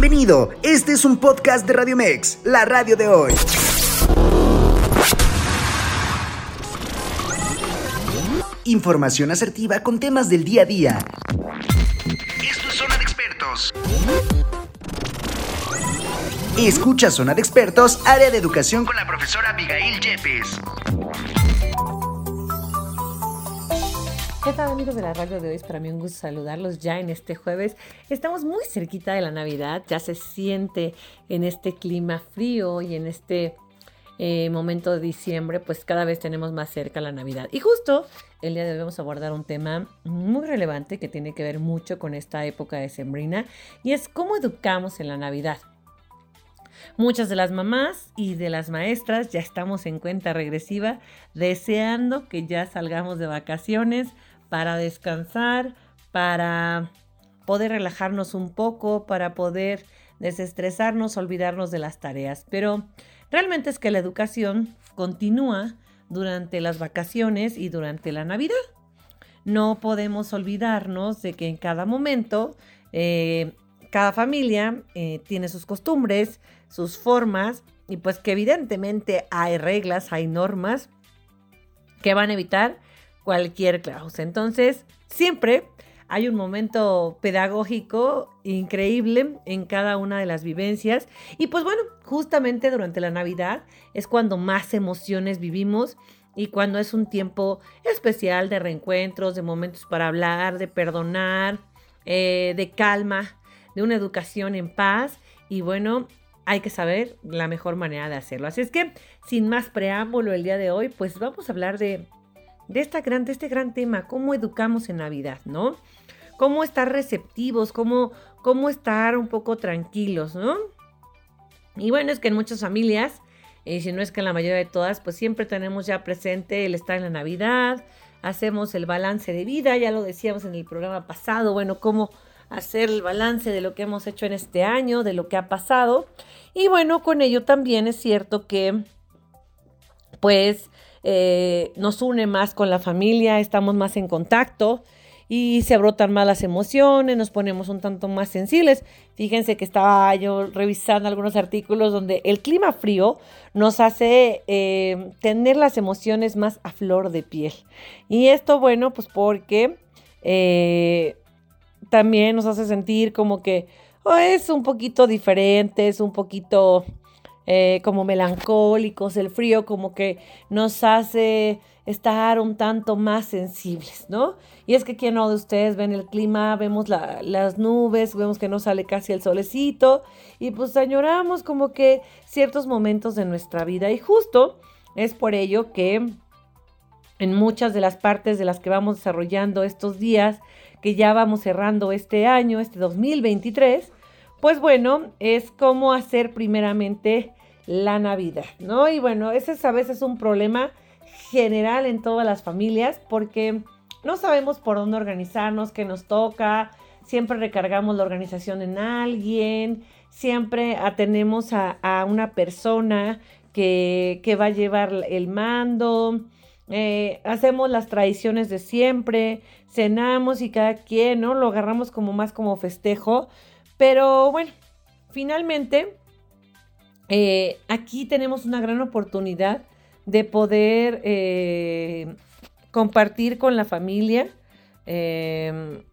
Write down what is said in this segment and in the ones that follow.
Bienvenido, este es un podcast de Radio Mex, la radio de hoy. Información asertiva con temas del día a día. Esto es Zona de Expertos. Escucha Zona de Expertos, área de educación con la profesora Abigail Yepes. ¿Qué tal amigos de la radio de hoy? Es para mí un gusto saludarlos ya en este jueves. Estamos muy cerquita de la Navidad, ya se siente en este clima frío y en este eh, momento de diciembre, pues cada vez tenemos más cerca la Navidad. Y justo el día de hoy vamos a abordar un tema muy relevante que tiene que ver mucho con esta época de sembrina y es cómo educamos en la Navidad. Muchas de las mamás y de las maestras ya estamos en cuenta regresiva, deseando que ya salgamos de vacaciones para descansar, para poder relajarnos un poco, para poder desestresarnos, olvidarnos de las tareas. Pero realmente es que la educación continúa durante las vacaciones y durante la Navidad. No podemos olvidarnos de que en cada momento eh, cada familia eh, tiene sus costumbres, sus formas y pues que evidentemente hay reglas, hay normas que van a evitar cualquier clause. Entonces, siempre hay un momento pedagógico increíble en cada una de las vivencias. Y pues bueno, justamente durante la Navidad es cuando más emociones vivimos y cuando es un tiempo especial de reencuentros, de momentos para hablar, de perdonar, eh, de calma, de una educación en paz y bueno, hay que saber la mejor manera de hacerlo. Así es que, sin más preámbulo el día de hoy, pues vamos a hablar de, de, esta gran, de este gran tema, cómo educamos en Navidad, ¿no? Cómo estar receptivos, cómo, cómo estar un poco tranquilos, ¿no? Y bueno, es que en muchas familias, y si no es que en la mayoría de todas, pues siempre tenemos ya presente el estar en la Navidad, hacemos el balance de vida, ya lo decíamos en el programa pasado, bueno, cómo hacer el balance de lo que hemos hecho en este año, de lo que ha pasado. Y bueno, con ello también es cierto que pues eh, nos une más con la familia, estamos más en contacto y se brotan más las emociones, nos ponemos un tanto más sensibles. Fíjense que estaba yo revisando algunos artículos donde el clima frío nos hace eh, tener las emociones más a flor de piel. Y esto, bueno, pues porque eh, también nos hace sentir como que oh, es un poquito diferente, es un poquito eh, como melancólicos, el frío como que nos hace estar un tanto más sensibles, ¿no? Y es que quien no de ustedes ven el clima, vemos las nubes, vemos que no sale casi el solecito y pues añoramos como que ciertos momentos de nuestra vida y justo es por ello que en muchas de las partes de las que vamos desarrollando estos días, que ya vamos cerrando este año, este 2023, pues bueno, es cómo hacer primeramente la Navidad, ¿no? Y bueno, ese es a veces un problema general en todas las familias porque no sabemos por dónde organizarnos, qué nos toca, siempre recargamos la organización en alguien, siempre atenemos a, una persona que, que va a llevar el mando, eh, hacemos las tradiciones de siempre, cenamos y cada quien, ¿no? Lo agarramos como más como festejo. Pero bueno, finalmente, eh, aquí tenemos una gran oportunidad de poder eh, compartir con la familia, de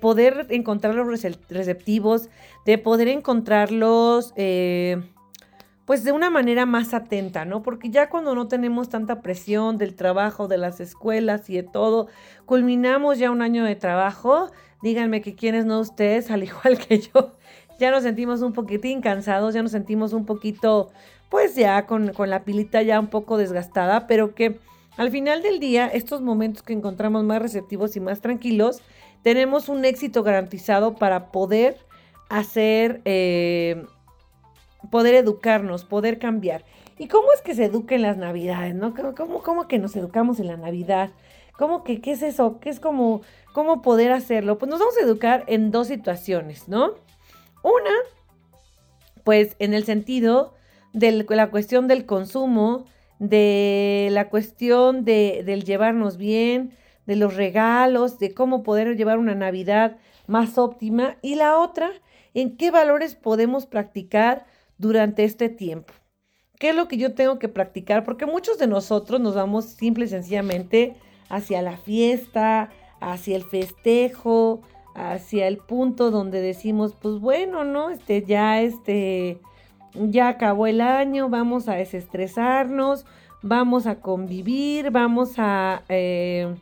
poder encontrar los receptivos, de poder encontrarlos pues de una manera más atenta, ¿no? Porque ya cuando no tenemos tanta presión del trabajo, de las escuelas y de todo, culminamos ya un año de trabajo, díganme que quienes no ustedes, al igual que yo, ya nos sentimos un poquitín cansados, ya nos sentimos un poquito, pues ya con, con la pilita ya un poco desgastada, pero que al final del día, estos momentos que encontramos más receptivos y más tranquilos, tenemos un éxito garantizado para poder hacer... Eh, poder educarnos, poder cambiar. ¿Y cómo es que se educa en las navidades? ¿no? ¿Cómo, cómo que nos educamos en la Navidad? ¿Cómo que qué es eso? ¿Qué es como cómo poder hacerlo? Pues nos vamos a educar en dos situaciones, ¿no? Una, pues en el sentido de la cuestión del consumo, de la cuestión de, del llevarnos bien, de los regalos, de cómo poder llevar una Navidad más óptima. Y la otra, en qué valores podemos practicar durante este tiempo. ¿Qué es lo que yo tengo que practicar? Porque muchos de nosotros nos vamos simple y sencillamente hacia la fiesta, hacia el festejo, hacia el punto donde decimos, pues bueno, ¿no? Este ya este ya acabó el año, vamos a desestresarnos, vamos a convivir, vamos a eh,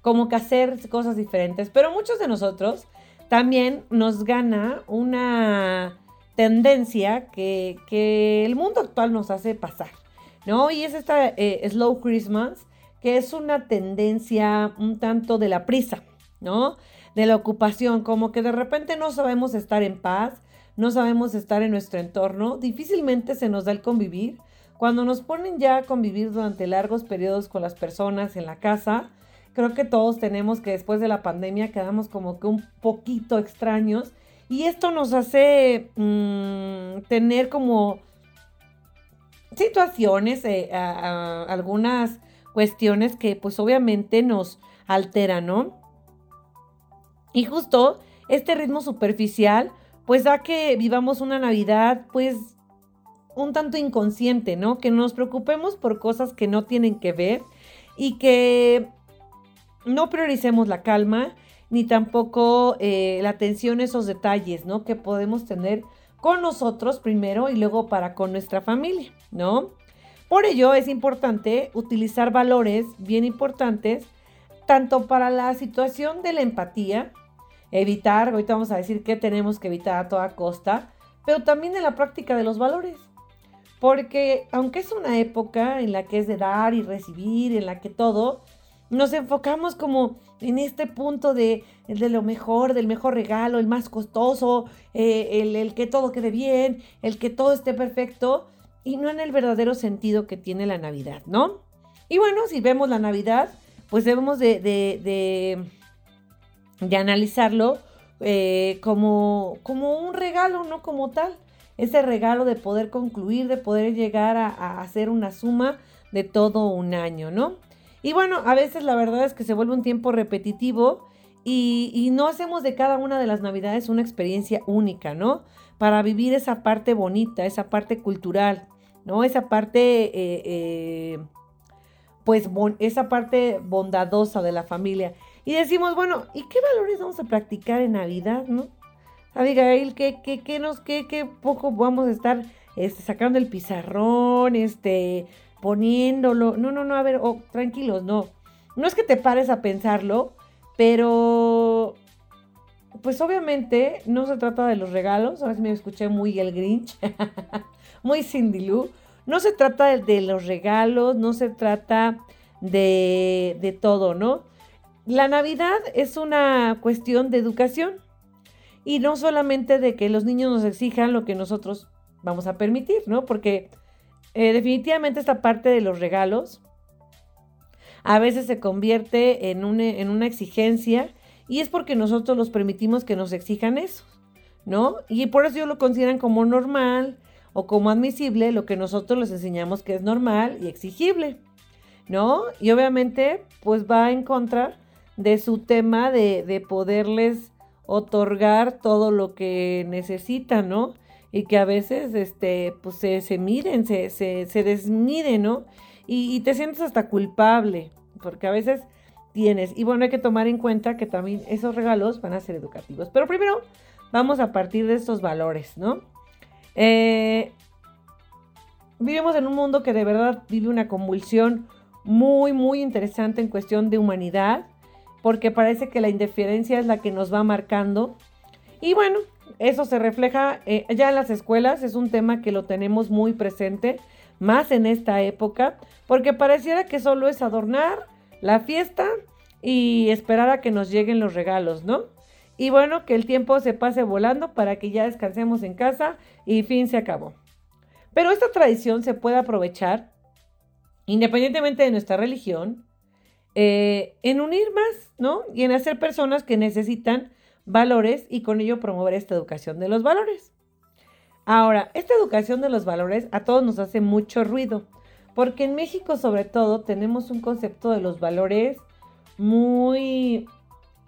como que hacer cosas diferentes. Pero muchos de nosotros también nos gana una tendencia que, el mundo actual nos hace pasar, ¿no? Y es esta eh, Slow Christmas, que es una tendencia un tanto de la prisa, ¿no? De la ocupación, como que de repente no sabemos estar en paz, no sabemos estar en nuestro entorno, difícilmente se nos da el convivir. Cuando nos ponen ya a convivir durante largos periodos con las personas en la casa, creo que todos tenemos que después de la pandemia quedamos como que un poquito extraños y esto nos hace mm, tener como situaciones, eh, algunas cuestiones que pues obviamente nos alteran, ¿no? Y justo este ritmo superficial pues da que vivamos una Navidad pues un tanto inconsciente, ¿no? Que nos preocupemos por cosas que no tienen que ver y que no prioricemos la calma ni tampoco eh, la atención a esos detalles, ¿no? Que podemos tener con nosotros primero y luego para con nuestra familia, ¿no? Por ello es importante utilizar valores bien importantes, tanto para la situación de la empatía, evitar, ahorita vamos a decir que tenemos que evitar a toda costa, pero también en la práctica de los valores. Porque aunque es una época en la que es de dar y recibir, en la que todo, nos enfocamos como en este punto de, de lo mejor, del mejor regalo, el más costoso, eh, el, el, que todo quede bien, el que todo esté perfecto, y no en el verdadero sentido que tiene la Navidad, ¿no? Y bueno, si vemos la Navidad, pues debemos de, de, de, analizarlo eh, como, como un regalo, no como tal. Ese regalo de poder concluir, de poder llegar a, a hacer una suma de todo un año, ¿no? Y bueno, a veces la verdad es que se vuelve un tiempo repetitivo y, no hacemos de cada una de las navidades una experiencia única, ¿no? Para vivir esa parte bonita, esa parte cultural, ¿no? Esa parte, eh, eh, pues, esa parte bondadosa de la familia. Y decimos, bueno, ¿y qué valores vamos a practicar en Navidad, no? Abigail, ¿qué, qué, qué nos, qué, qué poco vamos a estar este, sacando el pizarrón, este, poniéndolo. No, no, no, a ver, oh, tranquilos, no. No es que te pares a pensarlo, pero pues obviamente no se trata de los regalos. Ahora sí me escuché muy el Grinch, muy Cindy Lou. No se trata de, los regalos, no se trata de, de todo, ¿no? La Navidad es una cuestión de educación y no solamente de que los niños nos exijan lo que nosotros vamos a permitir, ¿no? Porque eh, definitivamente esta parte de los regalos a veces se convierte en en una exigencia y es porque nosotros los permitimos que nos exijan eso, ¿no? Y por eso ellos lo consideran como normal o como admisible lo que nosotros les enseñamos que es normal y exigible, ¿no? Y obviamente pues va en contra de su tema de, de poderles otorgar todo lo que necesitan, ¿no? y que a veces este, pues se, se miden, se, se, se desmiden, ¿no? Y, te sientes hasta culpable, porque a veces tienes, y bueno, hay que tomar en cuenta que también esos regalos van a ser educativos. Pero primero vamos a partir de estos valores, ¿no? Eh, vivimos en un mundo que de verdad vive una convulsión muy, muy interesante en cuestión de humanidad, porque parece que la indiferencia es la que nos va marcando. Y bueno, eso se refleja eh, ya en las escuelas, es un tema que lo tenemos muy presente, más en esta época, porque pareciera que solo es adornar la fiesta y esperar a que nos lleguen los regalos, ¿no? Y bueno, que el tiempo se pase volando para que ya descansemos en casa y fin se acabó. Pero esta tradición se puede aprovechar, independientemente de nuestra religión, eh, en unir más, ¿no? Y en hacer personas que necesitan valores y con ello promover esta educación de los valores. Ahora, esta educación de los valores a todos nos hace mucho ruido, Porque en México sobre todo tenemos un concepto de los valores muy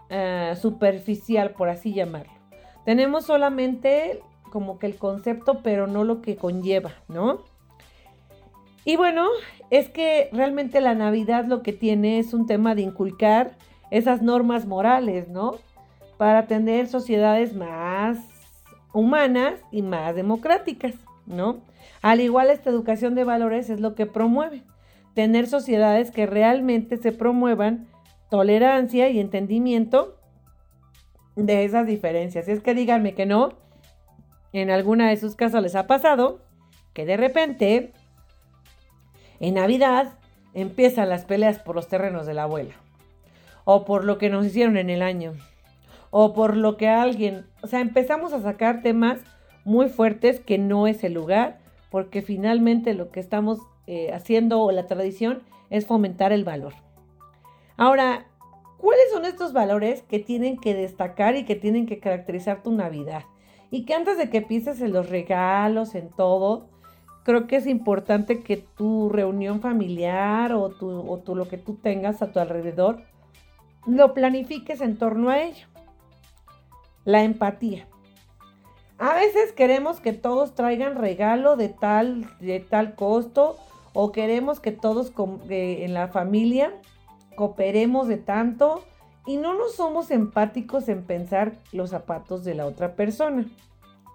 eh, superficial, por así llamarlo. Tenemos solamente como que el concepto, pero no lo que conlleva, ¿no? Y bueno, es que realmente la Navidad lo que tiene es un tema de inculcar esas normas morales, ¿no? Para tener sociedades más humanas y más democráticas, ¿no? Al igual esta educación de valores es lo que promueve, tener sociedades que realmente se promuevan tolerancia y entendimiento de esas diferencias. Es que díganme que no, en alguna de sus casas les ha pasado que de repente en Navidad empiezan las peleas por los terrenos de la abuela, o por lo que nos hicieron en el año, o por lo que alguien, o sea, empezamos a sacar temas muy fuertes que no es el lugar, porque finalmente lo que estamos eh, haciendo o la tradición es fomentar el valor. Ahora, ¿cuáles son estos valores que tienen que destacar y que tienen que caracterizar tu Navidad? Y que antes de que pienses en los regalos, en todo, creo que es importante que tu reunión familiar o, tu, o lo que tú tengas a tu alrededor lo planifiques en torno a ello. La empatía. A veces queremos que todos traigan regalo de tal, de tal costo o queremos que todos en la familia cooperemos de tanto y no nos somos empáticos en pensar los zapatos de la otra persona.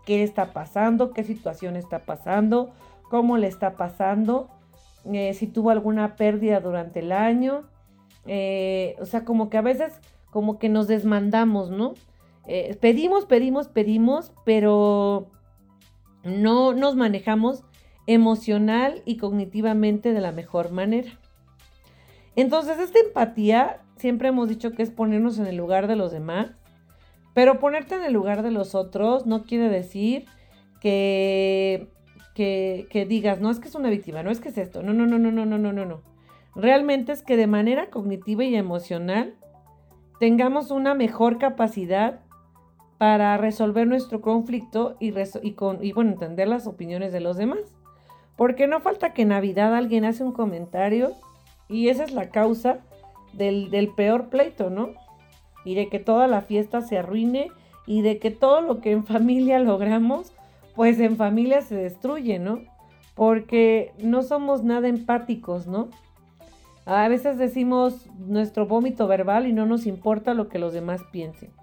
¿Qué está pasando? ¿Qué situación está pasando? ¿Cómo le está pasando? Eh, si tuvo alguna pérdida durante el año. Eh, o sea, como que a veces como que nos desmandamos, ¿no? Eh, pedimos, pedimos, pedimos, pero no nos manejamos emocional y cognitivamente de la mejor manera. Entonces, esta empatía, siempre hemos dicho que es ponernos en el lugar de los demás, pero ponerte en el lugar de los otros no quiere decir que, que, que digas, no es que es una víctima, no es que es esto, no, no, no, no, no, no, no, no, no. Realmente es que de manera cognitiva y emocional tengamos una mejor capacidad para resolver nuestro conflicto y, bueno, entender las opiniones de los demás. Porque no falta que en Navidad alguien hace un comentario y esa es la causa del, peor pleito, ¿no? Y de que toda la fiesta se arruine y de que todo lo que en familia logramos, pues en familia se destruye, ¿no? Porque no somos nada empáticos, ¿no? A veces decimos nuestro vómito verbal y no nos importa lo que los demás piensen.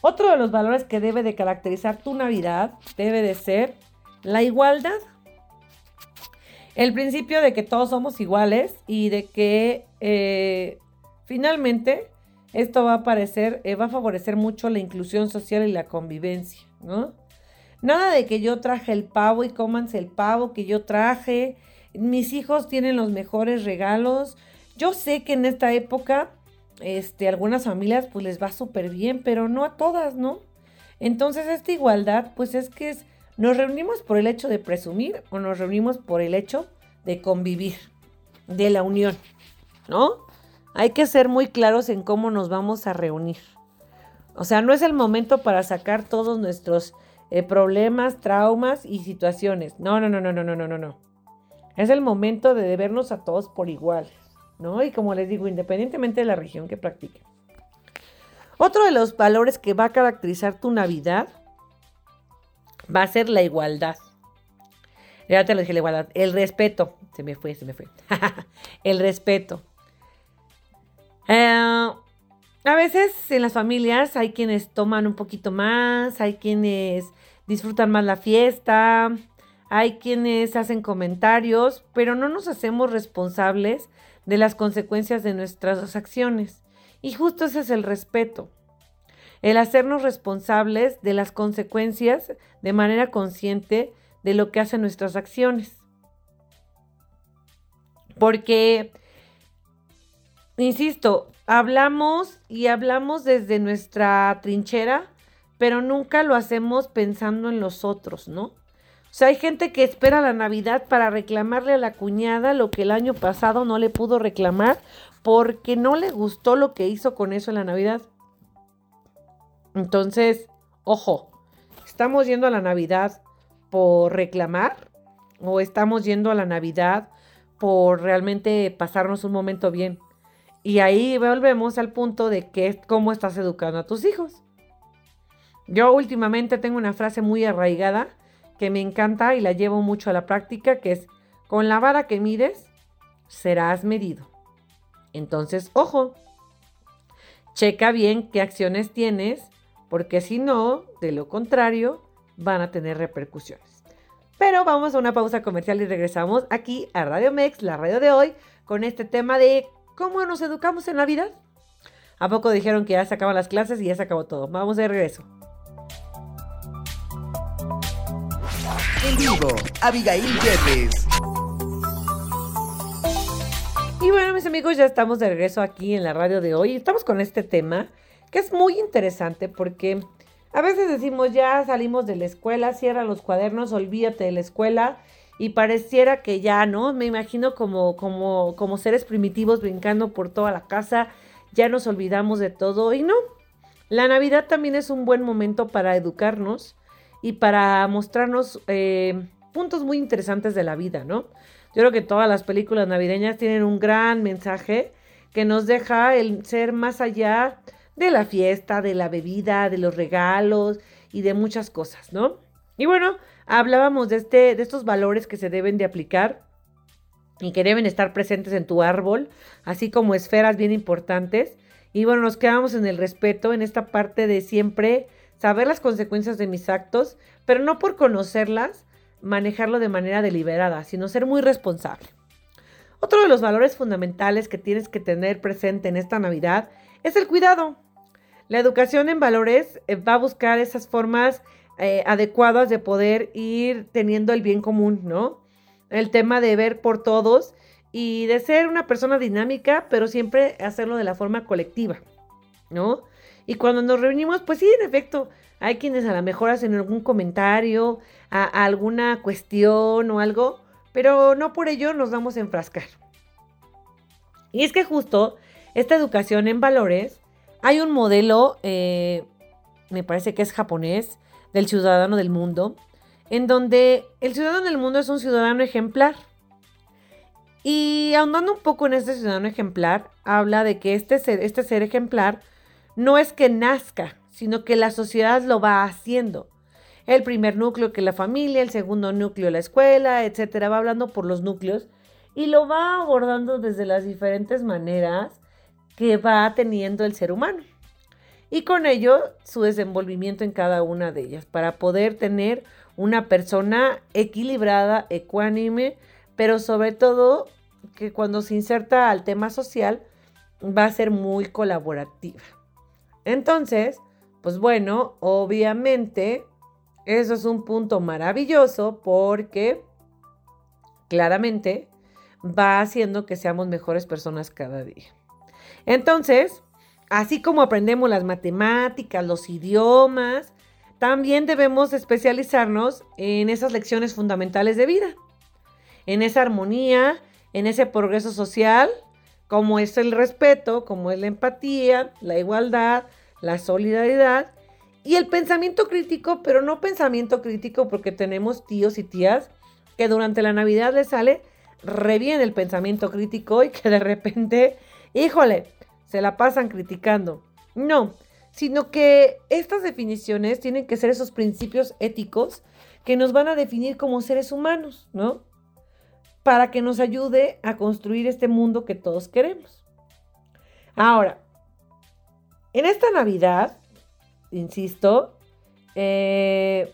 Otro de los valores que debe de caracterizar tu Navidad debe de ser la igualdad el principio de que todos somos iguales y de que eh, finalmente esto va a parecer, eh, va a favorecer mucho la inclusión social y la convivencia, ¿no? Nada de que yo traje el pavo y cómanse el pavo que yo traje. Mis hijos tienen los mejores regalos. Yo sé que en esta época, este, algunas familias pues les va súper bien, pero no a todas, ¿no? Entonces esta igualdad pues es que nos reunimos por el hecho de presumir o nos reunimos por el hecho de convivir, de la unión, ¿no? Hay que ser muy claros en cómo nos vamos a reunir. O sea, no es el momento para sacar todos nuestros eh, problemas, traumas y situaciones. No, no, no, no, no, no, no, no. Es el momento de vernos a todos por iguales. ¿No? Y como les digo, independientemente de la religión que practiquen. Otro de los valores que va a caracterizar tu Navidad va a ser la igualdad. Ya te lo dije, la igualdad. El respeto. Se me fue, se me fue. el respeto. Eh, a veces en las familias hay quienes toman un poquito más, hay quienes disfrutan más la fiesta, hay quienes hacen comentarios, pero no nos hacemos responsables de las consecuencias de nuestras acciones. Y justo ese es el respeto el hacernos responsables de las consecuencias de manera consciente de lo que hacen nuestras acciones. Porque, insisto, hablamos y hablamos desde nuestra trinchera, pero nunca lo hacemos pensando en los otros, ¿no? Sea, hay gente que espera la Navidad para reclamarle a la cuñada lo que el año pasado no le pudo reclamar porque no le gustó lo que hizo con eso en la Navidad. Entonces, ojo, ¿estamos yendo a la Navidad por reclamar o estamos yendo a la Navidad por realmente pasarnos un momento bien. Y ahí volvemos al punto de que cómo estás educando a tus hijos. Yo últimamente tengo una frase muy arraigada que me encanta y la llevo mucho a la práctica, que es, con la vara que mides, serás medido. Entonces, ojo, checa bien qué acciones tienes, porque si no, de lo contrario, van a tener repercusiones. Pero vamos a una pausa comercial y regresamos aquí a Radio Mex, la radio de hoy, con este tema de cómo nos educamos en la vida. ¿A poco dijeron que ya se acaban las clases y ya se acabó todo? Vamos de regreso. Abigail. Y bueno, mis amigos, ya estamos de regreso aquí en la radio de hoy. Estamos con este tema que es muy interesante porque a veces decimos ya salimos de la escuela, cierra los cuadernos, olvídate de la escuela y pareciera que ya, ¿no? Me imagino como, como, como seres primitivos brincando por toda la casa, ya nos olvidamos de todo y no. La Navidad también es un buen momento para educarnos y para mostrarnos eh, puntos muy interesantes de la vida, ¿no? Yo creo que todas las películas navideñas tienen un gran mensaje que nos deja el ser más allá de la fiesta, de la bebida, de los regalos y de muchas cosas, ¿no? Y bueno, hablábamos de, este, de estos valores que se deben de aplicar y que deben estar presentes en tu árbol, así como esferas bien importantes. Y bueno, nos quedamos en el respeto, en esta parte de siempre saber las consecuencias de mis actos, pero no por conocerlas, manejarlo de manera deliberada, sino ser muy responsable. Otro de los valores fundamentales que tienes que tener presente en esta Navidad es el cuidado. La educación en valores eh, va a buscar esas formas eh, adecuadas de poder ir teniendo el bien común, ¿no? El tema de ver por todos y de ser una persona dinámica, pero siempre hacerlo de la forma colectiva, ¿no? Y cuando nos reunimos, pues sí, en efecto, hay quienes a lo mejor hacen algún comentario, a, alguna cuestión o algo, pero no por ello nos vamos a enfrascar. Y es que justo esta educación en valores, hay un modelo, eh, me parece que es japonés, del ciudadano del mundo, en donde el ciudadano del mundo es un ciudadano ejemplar. Y ahondando un poco en este ciudadano ejemplar, habla de que este ser, este ser ejemplar no es que nazca, sino que la sociedad lo va haciendo. El primer núcleo que la familia, el segundo núcleo la escuela, etcétera, va hablando por los núcleos y lo va abordando desde las diferentes maneras que va teniendo el ser humano. Y con ello su desenvolvimiento en cada una de ellas, para poder tener una persona equilibrada, ecuánime, pero sobre todo que cuando se inserta al tema social va a ser muy colaborativa. Entonces, pues bueno, obviamente eso es un punto maravilloso porque claramente va haciendo que seamos mejores personas cada día. Entonces, así como aprendemos las matemáticas, los idiomas, también debemos especializarnos en esas lecciones fundamentales de vida, en esa armonía, en ese progreso social, como es el respeto, como es la empatía, la igualdad, la solidaridad y el pensamiento crítico, pero no pensamiento crítico porque tenemos tíos y tías que durante la Navidad les sale re el pensamiento crítico y que de repente, híjole, se la pasan criticando. No, sino que estas definiciones tienen que ser esos principios éticos que nos van a definir como seres humanos, ¿no? Para que nos ayude a construir este mundo que todos queremos. Ahora, en esta Navidad, insisto, eh,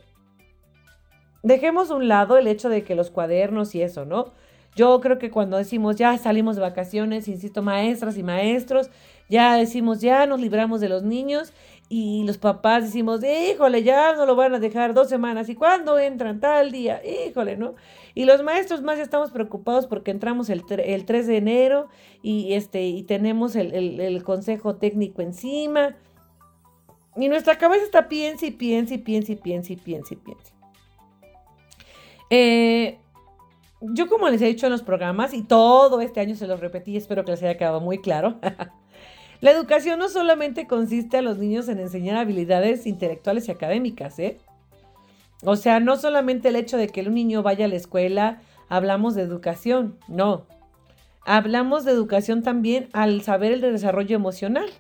dejemos un lado el hecho de que los cuadernos y eso, ¿no? Yo creo que cuando decimos ya salimos de vacaciones, insisto, maestras y maestros, ya decimos ya nos libramos de los niños y los papás decimos, híjole, ya no lo van a dejar dos semanas. ¿Y cuándo entran? Tal día, híjole, ¿no? Y los maestros más ya estamos preocupados porque entramos el, el 3 de enero y, este, y tenemos el, consejo técnico encima. Y nuestra cabeza está piensa y piensa y piensa y piensa y piensa y piensa. Eh, yo como les he dicho en los programas y todo este año se los repetí, espero que les haya quedado muy claro. La educación no solamente consiste a los niños en enseñar habilidades intelectuales y académicas, ¿eh? O sea, no solamente el hecho de que un niño vaya a la escuela, hablamos de educación, no. hablamos de educación también al saber el desarrollo emocional.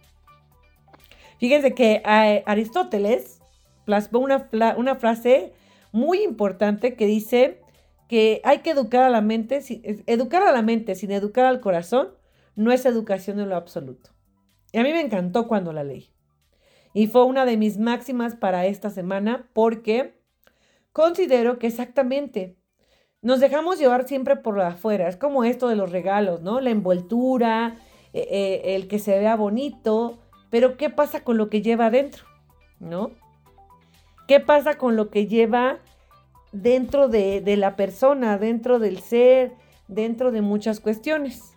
Fíjense que Aristóteles plasmó una, una frase muy importante que dice que hay que educar a la mente, educar a la mente sin educar al corazón no es educación en lo absoluto. Y a mí me encantó cuando la leí. Y fue una de mis máximas para esta semana porque considero que exactamente nos dejamos llevar siempre por afuera. Es como esto de los regalos, ¿no? La envoltura, eh, eh, el que se vea bonito, pero ¿qué pasa con lo que lleva adentro? ¿No? ¿Qué pasa con lo que lleva dentro de, de la persona, dentro del ser, dentro de muchas cuestiones?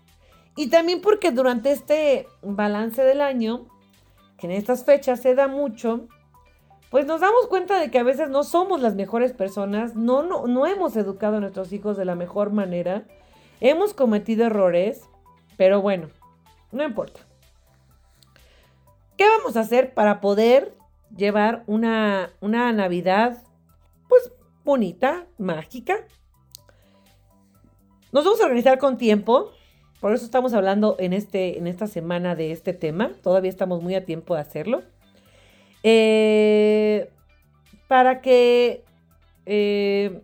Y también porque durante este balance del año, que en estas fechas se da mucho, pues nos damos cuenta de que a veces no somos las mejores personas, no, no, no hemos educado a nuestros hijos de la mejor manera, hemos cometido errores, pero bueno, no importa. ¿Qué vamos a hacer para poder llevar una, una Navidad, pues bonita, mágica? Nos vamos a organizar con tiempo, por eso estamos hablando en, este, en esta semana de este tema, todavía estamos muy a tiempo de hacerlo. Eh, para que eh,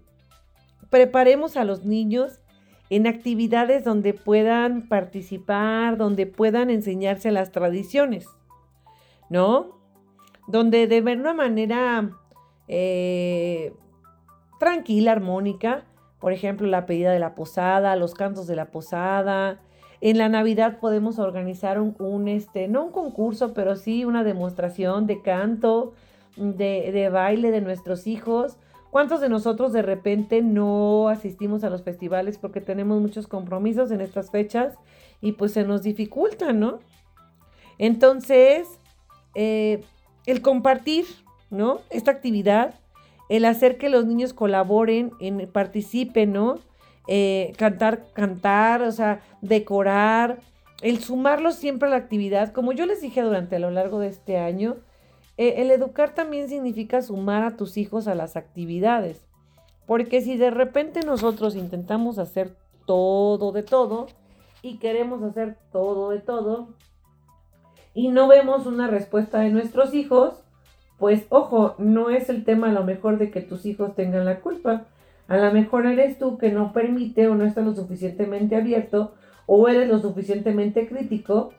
preparemos a los niños en actividades donde puedan participar, donde puedan enseñarse las tradiciones, ¿no? Donde de una manera eh, tranquila, armónica, por ejemplo, la pedida de la posada, los cantos de la posada, en la Navidad podemos organizar un, este, no un concurso, pero sí una demostración de canto, de, de baile de nuestros hijos. ¿Cuántos de nosotros de repente no asistimos a los festivales porque tenemos muchos compromisos en estas fechas y pues se nos dificulta, ¿no? Entonces, eh, el compartir, ¿no? Esta actividad, el hacer que los niños colaboren, en, participen, ¿no? Eh, cantar, cantar, o sea, decorar, el sumarlos siempre a la actividad. Como yo les dije durante a lo largo de este año, eh, el educar también significa sumar a tus hijos a las actividades. Porque si de repente nosotros intentamos hacer todo de todo y queremos hacer todo de todo y no vemos una respuesta de nuestros hijos, pues ojo, no es el tema a lo mejor de que tus hijos tengan la culpa, a lo mejor eres tú que no permite o no está lo suficientemente abierto o eres lo suficientemente crítico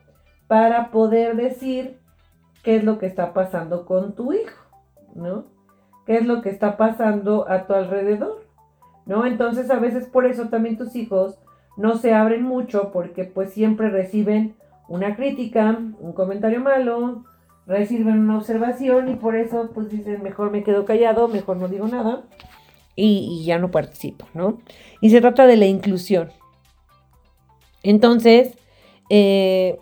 para poder decir qué es lo que está pasando con tu hijo, ¿no? ¿Qué es lo que está pasando a tu alrededor? ¿No? Entonces a veces por eso también tus hijos no se abren mucho porque pues siempre reciben una crítica, un comentario malo, reciben una observación y por eso pues dicen mejor me quedo callado, mejor no digo nada y, ya no participo, ¿no? Y se trata de la inclusión. Entonces, eh,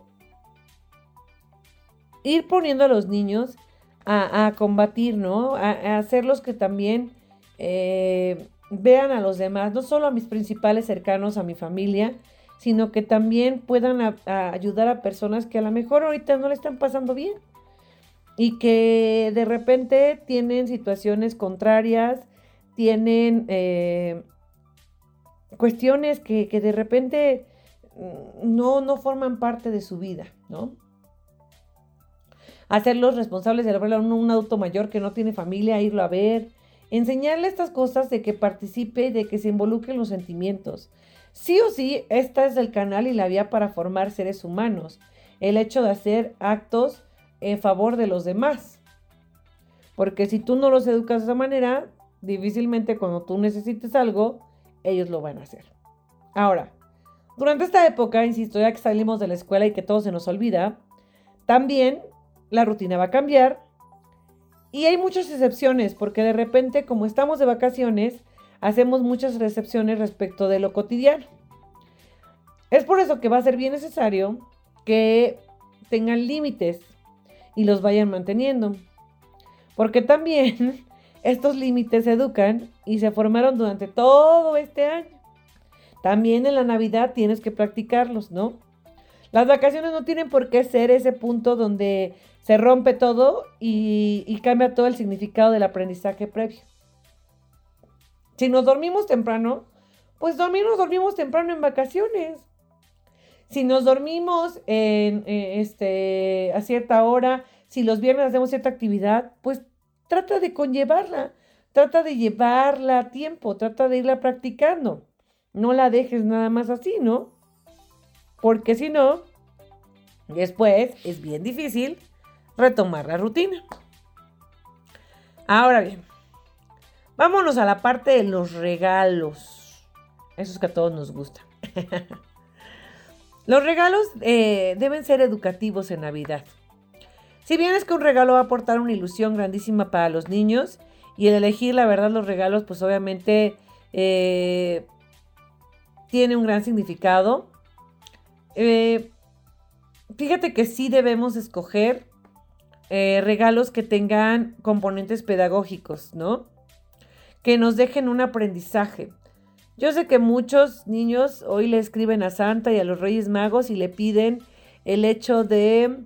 ir poniendo a los niños a, combatir, ¿no? A, hacerlos que también eh, vean a los demás, no solo a mis principales cercanos, a mi familia, sino que también puedan ayudar a personas que a lo mejor ahorita no le están pasando bien y que de repente tienen situaciones contrarias, tienen eh, cuestiones que, de repente no, no forman parte de su vida, ¿no? Hacerlos responsables de hablar a un, un adulto mayor que no tiene familia, irlo a ver, enseñarle estas cosas de que participe, de que se involucre en los sentimientos. Sí o sí, esta es el canal y la vía para formar seres humanos. El hecho de hacer actos en favor de los demás. Porque si tú no los educas de esa manera, difícilmente cuando tú necesites algo, ellos lo van a hacer. Ahora, durante esta época, insisto, ya que salimos de la escuela y que todo se nos olvida, también la rutina va a cambiar y hay muchas excepciones, porque de repente, como estamos de vacaciones, hacemos muchas recepciones respecto de lo cotidiano. Es por eso que va a ser bien necesario que tengan límites y los vayan manteniendo. Porque también estos límites se educan y se formaron durante todo este año. También en la Navidad tienes que practicarlos, ¿no? Las vacaciones no tienen por qué ser ese punto donde se rompe todo y, cambia todo el significado del aprendizaje previo. Si nos dormimos temprano, pues dormimos, dormimos temprano en vacaciones. Si nos dormimos en, eh, este, a cierta hora, si los viernes hacemos cierta actividad, pues trata de conllevarla, trata de llevarla a tiempo, trata de irla practicando. No la dejes nada más así, ¿no? Porque si no, después es bien difícil retomar la rutina. Ahora bien, vámonos a la parte de los regalos. Esos que a todos nos gustan. los regalos eh, deben ser educativos en Navidad. Si bien es que un regalo va a aportar una ilusión grandísima para los niños y el elegir la verdad los regalos, pues obviamente eh, tiene un gran significado. Eh, fíjate que sí debemos escoger regalos que tengan componentes pedagógicos, ¿no? Que nos dejen un aprendizaje. Yo sé que muchos niños hoy le escriben a Santa y a los Reyes Magos y le piden el hecho de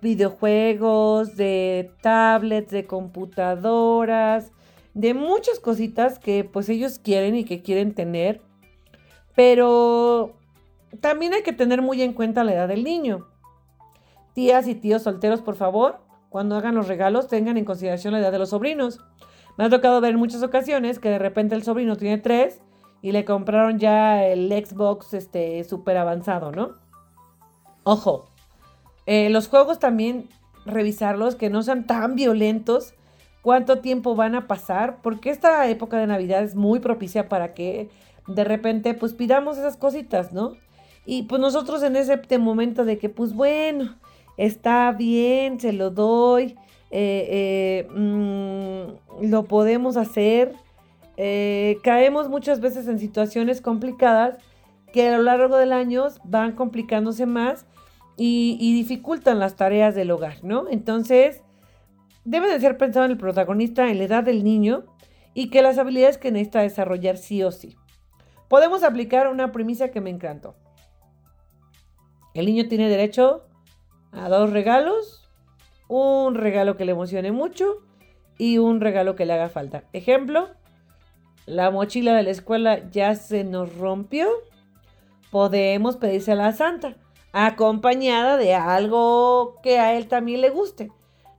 videojuegos, de tablets, de computadoras, de muchas cositas que pues ellos quieren y que quieren tener. Pero también hay que tener muy en cuenta la edad del niño. Tías y tíos solteros, por favor, cuando hagan los regalos, tengan en consideración la edad de los sobrinos. Me ha tocado ver en muchas ocasiones que de repente el sobrino tiene tres y le compraron ya el Xbox este súper avanzado, ¿no? Ojo, eh, los juegos también revisarlos, que no sean tan violentos, cuánto tiempo van a pasar, porque esta época de Navidad es muy propicia para que de repente pues pidamos esas cositas, ¿no? Y pues nosotros en ese momento de que pues bueno, está bien, se lo doy, eh, eh, mm, lo podemos hacer, eh, caemos muchas veces en situaciones complicadas que a lo largo del año van complicándose más y, y dificultan las tareas del hogar, ¿no? Entonces, debe de ser pensado en el protagonista, en la edad del niño y que las habilidades que necesita desarrollar sí o sí podemos aplicar una premisa que me encantó. El niño tiene derecho a dos regalos, un regalo que le emocione mucho y un regalo que le haga falta. Ejemplo, la mochila de la escuela ya se nos rompió. Podemos pedirse a la santa, acompañada de algo que a él también le guste.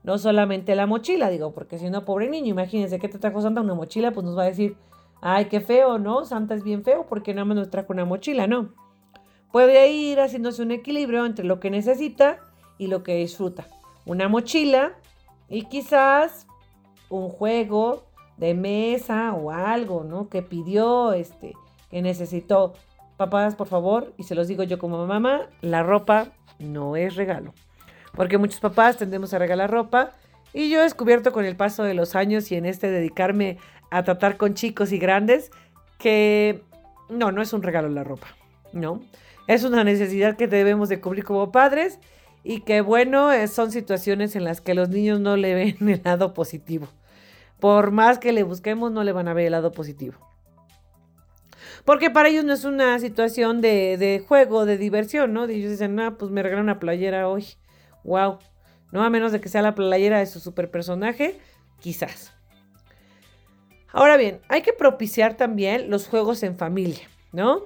No solamente la mochila, digo, porque si pobre niño, imagínense que te trajo Santa una mochila, pues nos va a decir, ay, qué feo, ¿no? Santa es bien feo porque nada más nos trajo una mochila, no. Puede ir haciéndose un equilibrio entre lo que necesita y lo que disfruta. Una mochila y quizás un juego de mesa o algo, ¿no? Que pidió, este, que necesitó. Papás, por favor, y se los digo yo como mamá, la ropa no es regalo. Porque muchos papás tendemos a regalar ropa y yo he descubierto con el paso de los años y en este dedicarme a tratar con chicos y grandes que no, no es un regalo la ropa, ¿no? Es una necesidad que debemos de cubrir como padres y que bueno, eh, son situaciones en las que los niños no le ven el lado positivo. Por más que le busquemos, no le van a ver el lado positivo. Porque para ellos no es una situación de, juego, de diversión, ¿no? ellos dicen, no, pues me regalan una playera hoy. Wow. No, a menos de que sea la playera de su super personaje, quizás. Ahora bien, hay que propiciar también los juegos en familia, ¿no?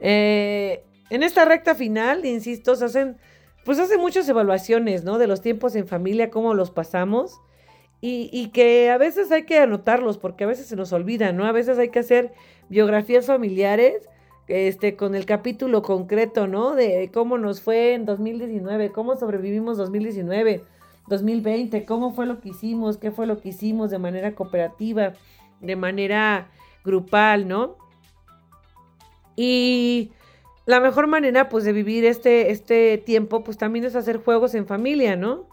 Eh, en esta recta final, insisto, se hacen, pues hacen muchas evaluaciones, ¿no? De los tiempos en familia, cómo los pasamos. Y, y, que a veces hay que anotarlos porque a veces se nos olvida, ¿no? A veces hay que hacer biografías familiares este, con el capítulo concreto, ¿no? De cómo nos fue en 2019, cómo sobrevivimos 2019 2020, cómo fue lo que hicimos, qué fue lo que hicimos de manera cooperativa, de manera grupal, ¿no? Y la mejor manera pues de vivir este, este tiempo pues también es hacer juegos en familia, ¿no?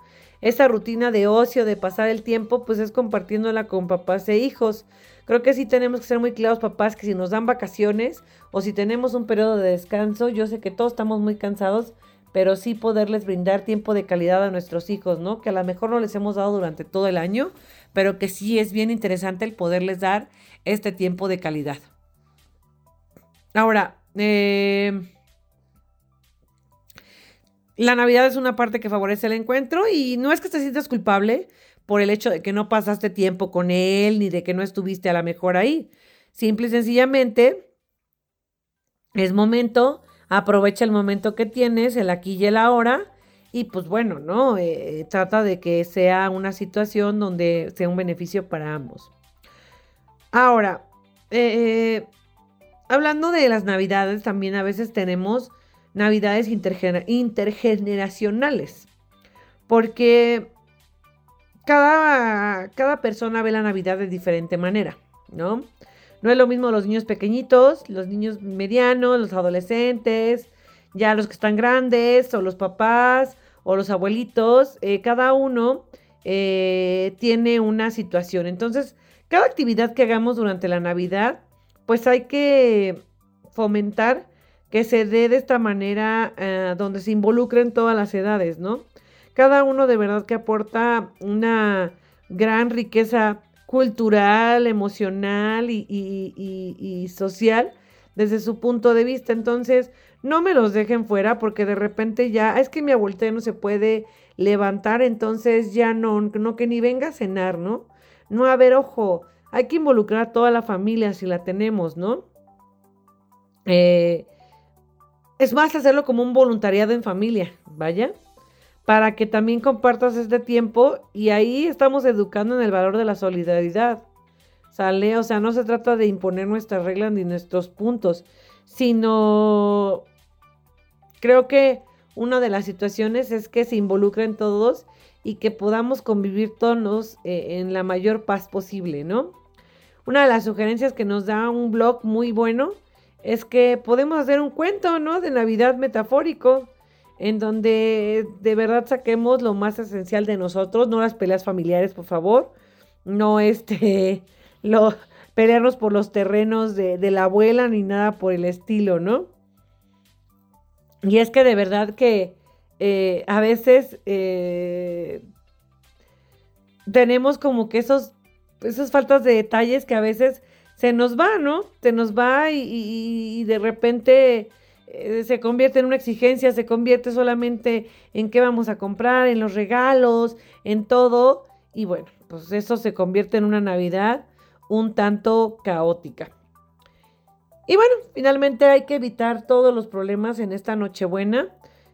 Esa rutina de ocio, de pasar el tiempo pues es compartiéndola con papás e hijos. Creo que sí tenemos que ser muy claros papás que si nos dan vacaciones o si tenemos un periodo de descanso, yo sé que todos estamos muy cansados, pero sí poderles brindar tiempo de calidad a nuestros hijos, ¿no? Que a lo mejor no les hemos dado durante todo el año, pero que sí es bien interesante el poderles dar este tiempo de calidad. Ahora, em, la Navidad es una parte que favorece el encuentro y no es que te sientas culpable por el hecho de que no pasaste tiempo con él ni de que no estuviste a la mejor ahí. Simple y sencillamente es momento aprovecha el momento que tienes, el aquí y el ahora, y pues bueno, ¿no? Eh, trata de que sea una situación donde sea un beneficio para ambos. Ahora, eh, hablando de las navidades, también a veces tenemos navidades intergeneracionales, porque cada, cada persona ve la Navidad de diferente manera, ¿no? No es lo mismo los niños pequeñitos, los niños medianos, los adolescentes, ya los que están grandes, o los papás, o los abuelitos. Eh, cada uno eh, tiene una situación. Entonces, cada actividad que hagamos durante la Navidad, pues hay que fomentar que se dé de esta manera eh, donde se involucren todas las edades, ¿no? Cada uno de verdad que aporta una gran riqueza cultural, emocional y, social desde su punto de vista. Entonces, no me los dejen fuera porque de repente ya, es que mi abuelita no se puede levantar, entonces ya no, no que ni venga a cenar, ¿no? No, a ver, ojo, hay que involucrar a toda la familia si la tenemos, ¿no? Eh, es más, hacerlo como un voluntariado en familia, vaya para que también compartas este tiempo y ahí estamos educando en el valor de la solidaridad. ¿Sale? O sea, no se trata de imponer nuestras reglas ni nuestros puntos, sino creo que una de las situaciones es que se involucren todos y que podamos convivir todos eh, en la mayor paz posible, ¿no? Una de las sugerencias que nos da un blog muy bueno es que podemos hacer un cuento, ¿no? De Navidad metafórico en donde de verdad saquemos lo más esencial de nosotros, no las peleas familiares, por favor, no este, lo, pelearnos por los terrenos de, la abuela ni nada por el estilo, ¿no? Y es que de verdad que eh, a veces eh, tenemos como que esos, esas faltas de detalles que a veces se nos va, ¿no? Se nos va y de repente eh, se convierte en una exigencia, se convierte solamente en qué vamos a comprar, en los regalos, en todo. Y bueno, pues eso se convierte en una Navidad un tanto caótica. Y bueno, finalmente hay que evitar todos los problemas en esta Nochebuena.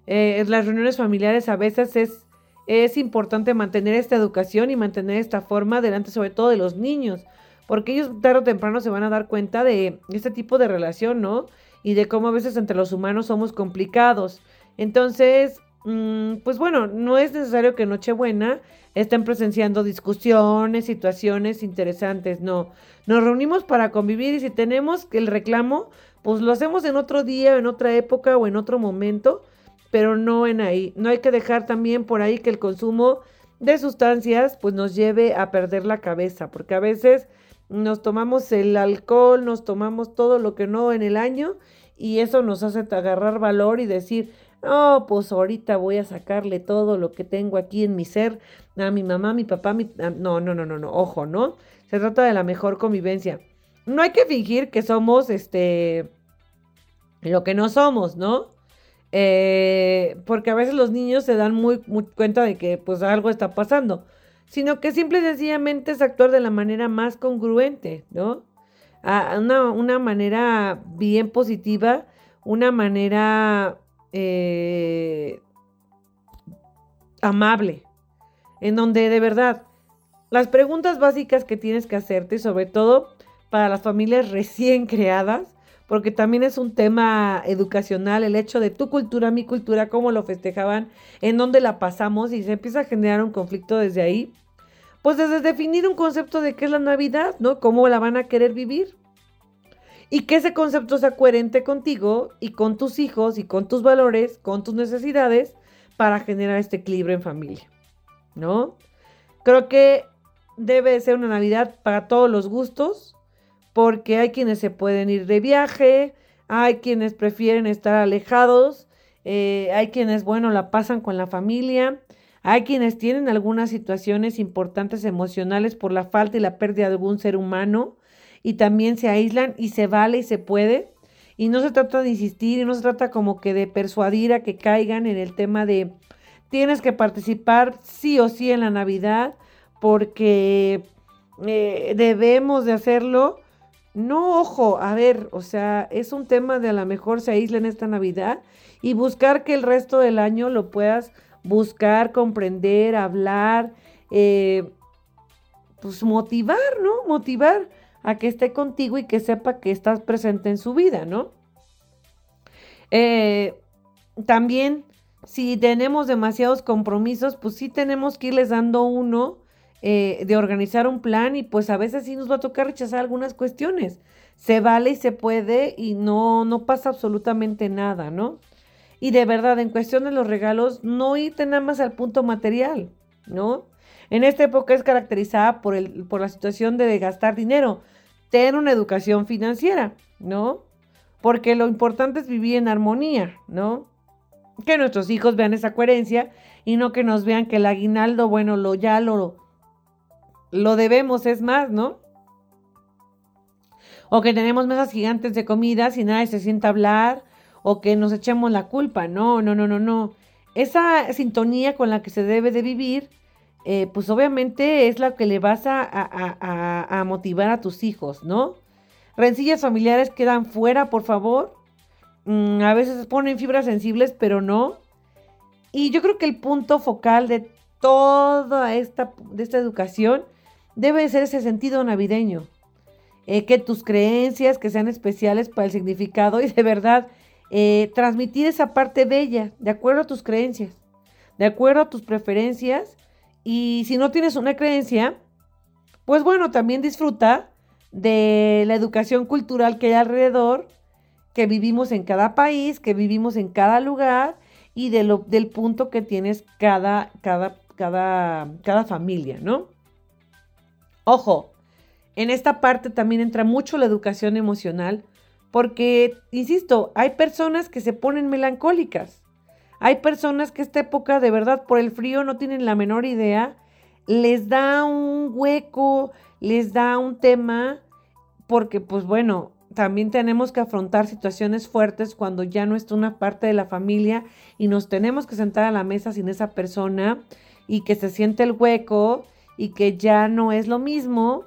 Eh, las reuniones familiares a veces es, es importante mantener esta educación y mantener esta forma delante sobre todo de los niños, porque ellos tarde o temprano se van a dar cuenta de este tipo de relación, ¿no? y de cómo a veces entre los humanos somos complicados. Entonces, mm, pues bueno, no es necesario que Nochebuena estén presenciando discusiones, situaciones interesantes, no. Nos reunimos para convivir y si tenemos el reclamo, pues lo hacemos en otro día, en otra época o en otro momento, pero no en ahí. No hay que dejar también por ahí que el consumo de sustancias pues nos lleve a perder la cabeza, porque a veces nos tomamos el alcohol, nos tomamos todo lo que no en el año y eso nos hace agarrar valor y decir, no, pues ahorita voy a sacarle todo lo que tengo aquí en mi ser a mi mamá, mi papá, mi... No, no, no, no, no, ojo, ¿no? Se trata de la mejor convivencia. No hay que fingir que somos, este, lo que no somos, ¿no? Eh, porque a veces los niños se dan muy, muy cuenta de que pues algo está pasando sino que simple y sencillamente es actuar de la manera más congruente, ¿no? A una, manera bien positiva, una manera eh, amable, en donde de verdad las preguntas básicas que tienes que hacerte, sobre todo para las familias recién creadas, porque también es un tema educacional, el hecho de tu cultura, mi cultura, cómo lo festejaban, en dónde la pasamos y se empieza a generar un conflicto desde ahí. Pues desde definir un concepto de qué es la Navidad, ¿no? Cómo la van a querer vivir. Y que ese concepto sea coherente contigo y con tus hijos y con tus valores, con tus necesidades para generar este equilibrio en familia, ¿no? Creo que debe ser una Navidad para todos los gustos, porque hay quienes se pueden ir de viaje, hay quienes prefieren estar alejados, eh, hay quienes, bueno, la pasan con la familia, hay quienes tienen algunas situaciones importantes emocionales por la falta y la pérdida de algún ser humano y también se aíslan y se vale y se puede. Y no se trata de insistir y no se trata como que de persuadir a que caigan en el tema de tienes que participar sí o sí en la Navidad porque eh, debemos de hacerlo No, ojo, a ver, o sea, es un tema de a lo mejor se aísla en esta Navidad y buscar que el resto del año lo puedas buscar, comprender, hablar, eh, pues motivar, ¿no? Motivar a que esté contigo y que sepa que estás presente en su vida, ¿no? Eh, también, si tenemos demasiados compromisos, pues sí tenemos que irles dando uno eh, de organizar un plan y pues a veces sí nos va a tocar rechazar algunas cuestiones. Se vale y se puede y no, no pasa absolutamente nada, ¿no? Y de verdad, en cuestión de los regalos, no irte nada más al punto material, ¿no? En esta época es caracterizada por, el, por la situación de gastar dinero. Tener una educación financiera, ¿no? Porque lo importante es vivir en armonía, ¿no? Que nuestros hijos vean esa coherencia y no que nos vean que el aguinaldo, bueno, lo ya lo, lo debemos, es más, ¿no? O que tenemos mesas gigantes de comida y nadie se sienta a hablar, o que nos echemos la culpa. No, no, no, no, no. Esa sintonía con la que se debe de vivir eh, pues obviamente es la que le vas a, motivar a tus hijos, ¿no? Rencillas familiares quedan fuera, por favor. Mm, a veces ponen fibras sensibles, pero no. Y yo creo que el punto focal de toda esta, de esta educación debe ser ese sentido navideño. Eh, que tus creencias, que sean especiales para el significado y de verdad eh, transmitir esa parte bella, de acuerdo a tus creencias, de acuerdo a tus preferencias y si no tienes una creencia, pues bueno, también disfruta de la educación cultural que hay alrededor, que vivimos en cada país, que vivimos en cada lugar y de lo, del punto que tienes cada, cada, cada, cada familia, ¿no? Ojo, en esta parte también entra mucho la educación emocional, porque, insisto, hay personas que se ponen melancólicas. Hay personas que esta época de verdad por el frío no tienen la menor idea, les da un hueco, les da un tema, porque pues bueno, también tenemos que afrontar situaciones fuertes cuando ya no está una parte de la familia y nos tenemos que sentar a la mesa sin esa persona y que se siente el hueco y que ya no es lo mismo.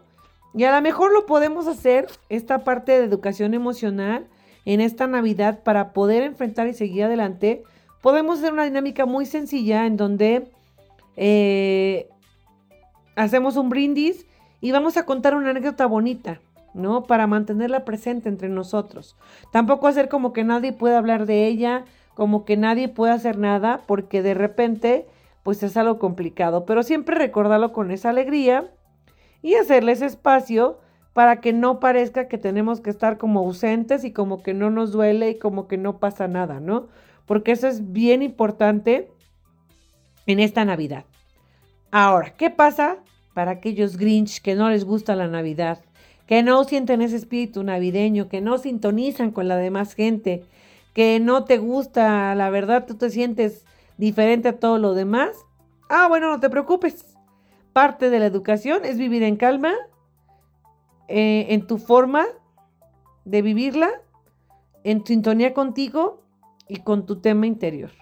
Y a lo mejor lo podemos hacer, esta parte de educación emocional, en esta Navidad para poder enfrentar y seguir adelante podemos hacer una dinámica muy sencilla en donde eh, hacemos un brindis y vamos a contar una anécdota bonita, ¿no? Para mantenerla presente entre nosotros. Tampoco hacer como que nadie pueda hablar de ella, como que nadie pueda hacer nada, porque de repente, pues es algo complicado. Pero siempre recordarlo con esa alegría y hacerles espacio para que no parezca que tenemos que estar como ausentes y como que no nos duele y como que no pasa nada, ¿no? porque eso es bien importante en esta Navidad. Ahora, ¿qué pasa para aquellos Grinch que no les gusta la Navidad, que no sienten ese espíritu navideño, que no sintonizan con la demás gente, que no te gusta, la verdad, tú te sientes diferente a todo lo demás? Ah, bueno, no te preocupes. Parte de la educación es vivir en calma, eh, en tu forma de vivirla, en sintonía contigo y con tu tema interior,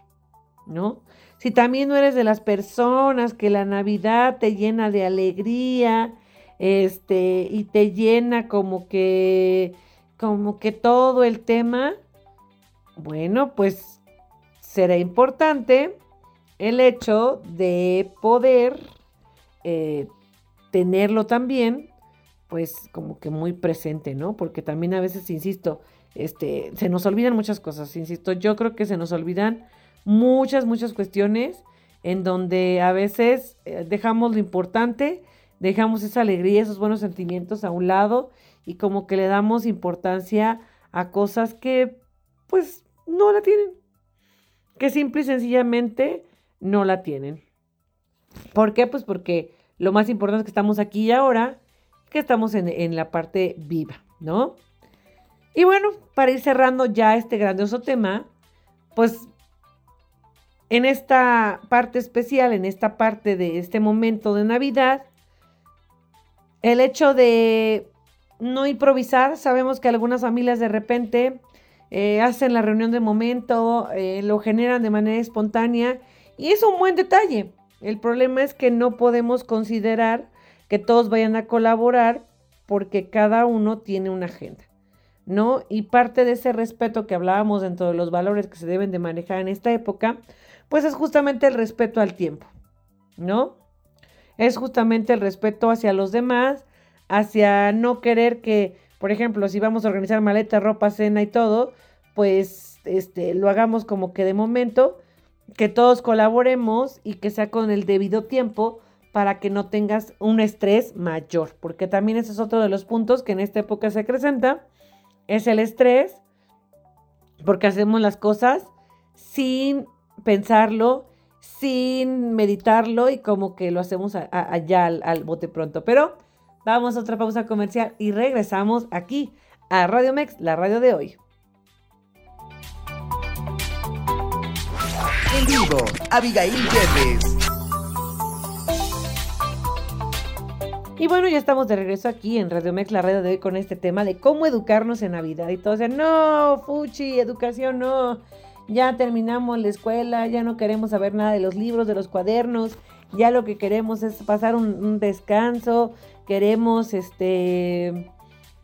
¿no? Si también no eres de las personas que la Navidad te llena de alegría, este, y te llena como que, como que todo el tema, bueno, pues será importante el hecho de poder eh, tenerlo también, pues como que muy presente, ¿no? Porque también a veces, insisto, este, se nos olvidan muchas cosas, insisto, yo creo que se nos olvidan muchas, muchas cuestiones en donde a veces eh, dejamos lo importante, dejamos esa alegría, esos buenos sentimientos a un lado y como que le damos importancia a cosas que pues no la tienen, que simple y sencillamente no la tienen. ¿Por qué? Pues porque lo más importante es que estamos aquí y ahora, que estamos en, en la parte viva, ¿no? Y bueno, para ir cerrando ya este grandioso tema, pues en esta parte especial, en esta parte de este momento de Navidad, el hecho de no improvisar, sabemos que algunas familias de repente eh, hacen la reunión de momento, eh, lo generan de manera espontánea y es un buen detalle. El problema es que no podemos considerar que todos vayan a colaborar porque cada uno tiene una agenda, ¿no? Y parte de ese respeto que hablábamos dentro de los valores que se deben de manejar en esta época, pues es justamente el respeto al tiempo, ¿no? Es justamente el respeto hacia los demás, hacia no querer que, por ejemplo, si vamos a organizar maleta, ropa, cena y todo, pues este, lo hagamos como que de momento, que todos colaboremos y que sea con el debido tiempo para que no tengas un estrés mayor, porque también ese es otro de los puntos que en esta época se acrecenta, es el estrés, porque hacemos las cosas sin pensarlo, sin meditarlo y como que lo hacemos allá al, al bote pronto. Pero vamos a otra pausa comercial y regresamos aquí a Radio Mex, la radio de hoy. En vivo, Abigail Yepes. Y bueno, ya estamos de regreso aquí en Radio Mex, la radio de hoy, con este tema de cómo educarnos en Navidad. Y todos dicen, no, Fuchi, educación no ya terminamos la escuela, ya no queremos saber nada de los libros, de los cuadernos, ya lo que queremos es pasar un, descanso, queremos este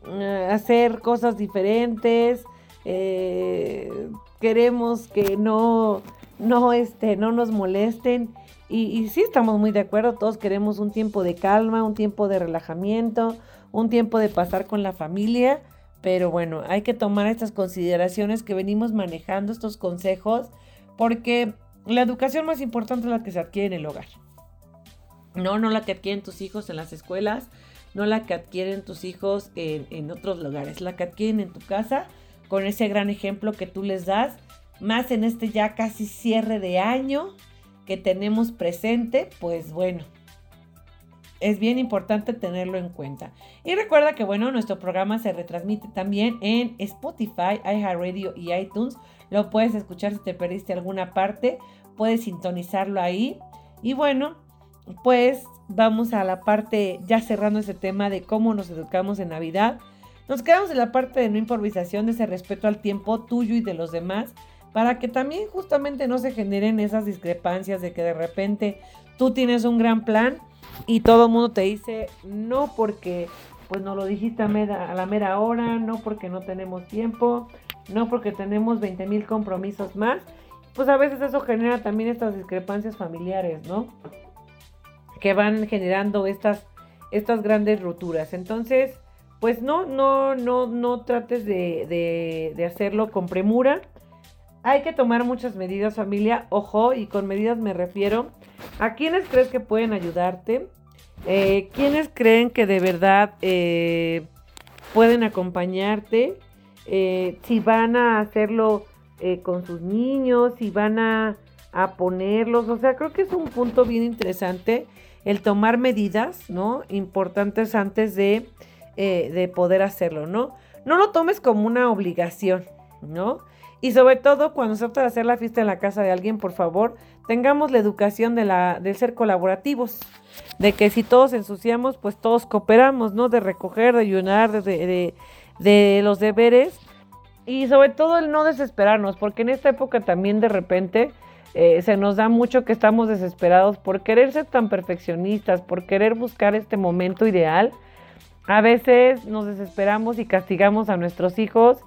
eh, hacer cosas diferentes, eh, queremos que no, no, este, no nos molesten. Y, y sí estamos muy de acuerdo, todos queremos un tiempo de calma, un tiempo de relajamiento, un tiempo de pasar con la familia pero bueno, hay que tomar estas consideraciones que venimos manejando, estos consejos, porque la educación más importante es la que se adquiere en el hogar. No, no la que adquieren tus hijos en las escuelas, no la que adquieren tus hijos en, otros lugares, la que adquieren en tu casa con ese gran ejemplo que tú les das, más en este ya casi cierre de año que tenemos presente, pues bueno, es bien importante tenerlo en cuenta. Y recuerda que, bueno, nuestro programa se retransmite también en Spotify, iHeartRadio y iTunes. Lo puedes escuchar si te perdiste alguna parte, puedes sintonizarlo ahí. Y bueno, pues vamos a la parte, ya cerrando ese tema de cómo nos educamos en Navidad. Nos quedamos en la parte de no improvisación, de ese respeto al tiempo tuyo y de los demás, para que también justamente no se generen esas discrepancias de que de repente tú tienes un gran plan y todo el mundo te dice no porque pues no lo dijiste a, la mera hora, no porque no tenemos tiempo, no porque tenemos 20 mil compromisos más. Pues a veces eso genera también estas discrepancias familiares, ¿no? Que van generando estas, estas grandes rupturas. Entonces, pues no, no, no, no trates de, de, hacerlo con premura. Hay que tomar muchas medidas, familia. Ojo, y con medidas me refiero a quienes crees que pueden ayudarte. Eh, ¿Quiénes creen que de verdad eh, pueden acompañarte? Eh, si van a hacerlo con sus niños, si van a, a, ponerlos. O sea, creo que es un punto bien interesante el tomar medidas, ¿no? Importantes antes de, de poder hacerlo, ¿no? No lo tomes como una obligación, ¿no? Y sobre todo cuando se trata de hacer la fiesta en la casa de alguien, por favor, tengamos la educación de, la, de ser colaborativos, de que si todos ensuciamos, pues todos cooperamos, ¿no? De recoger, de ayunar, de, de, los deberes y sobre todo el no desesperarnos, porque en esta época también de repente eh, se nos da mucho que estamos desesperados por querer ser tan perfeccionistas, por querer buscar este momento ideal. A veces nos desesperamos y castigamos a nuestros hijos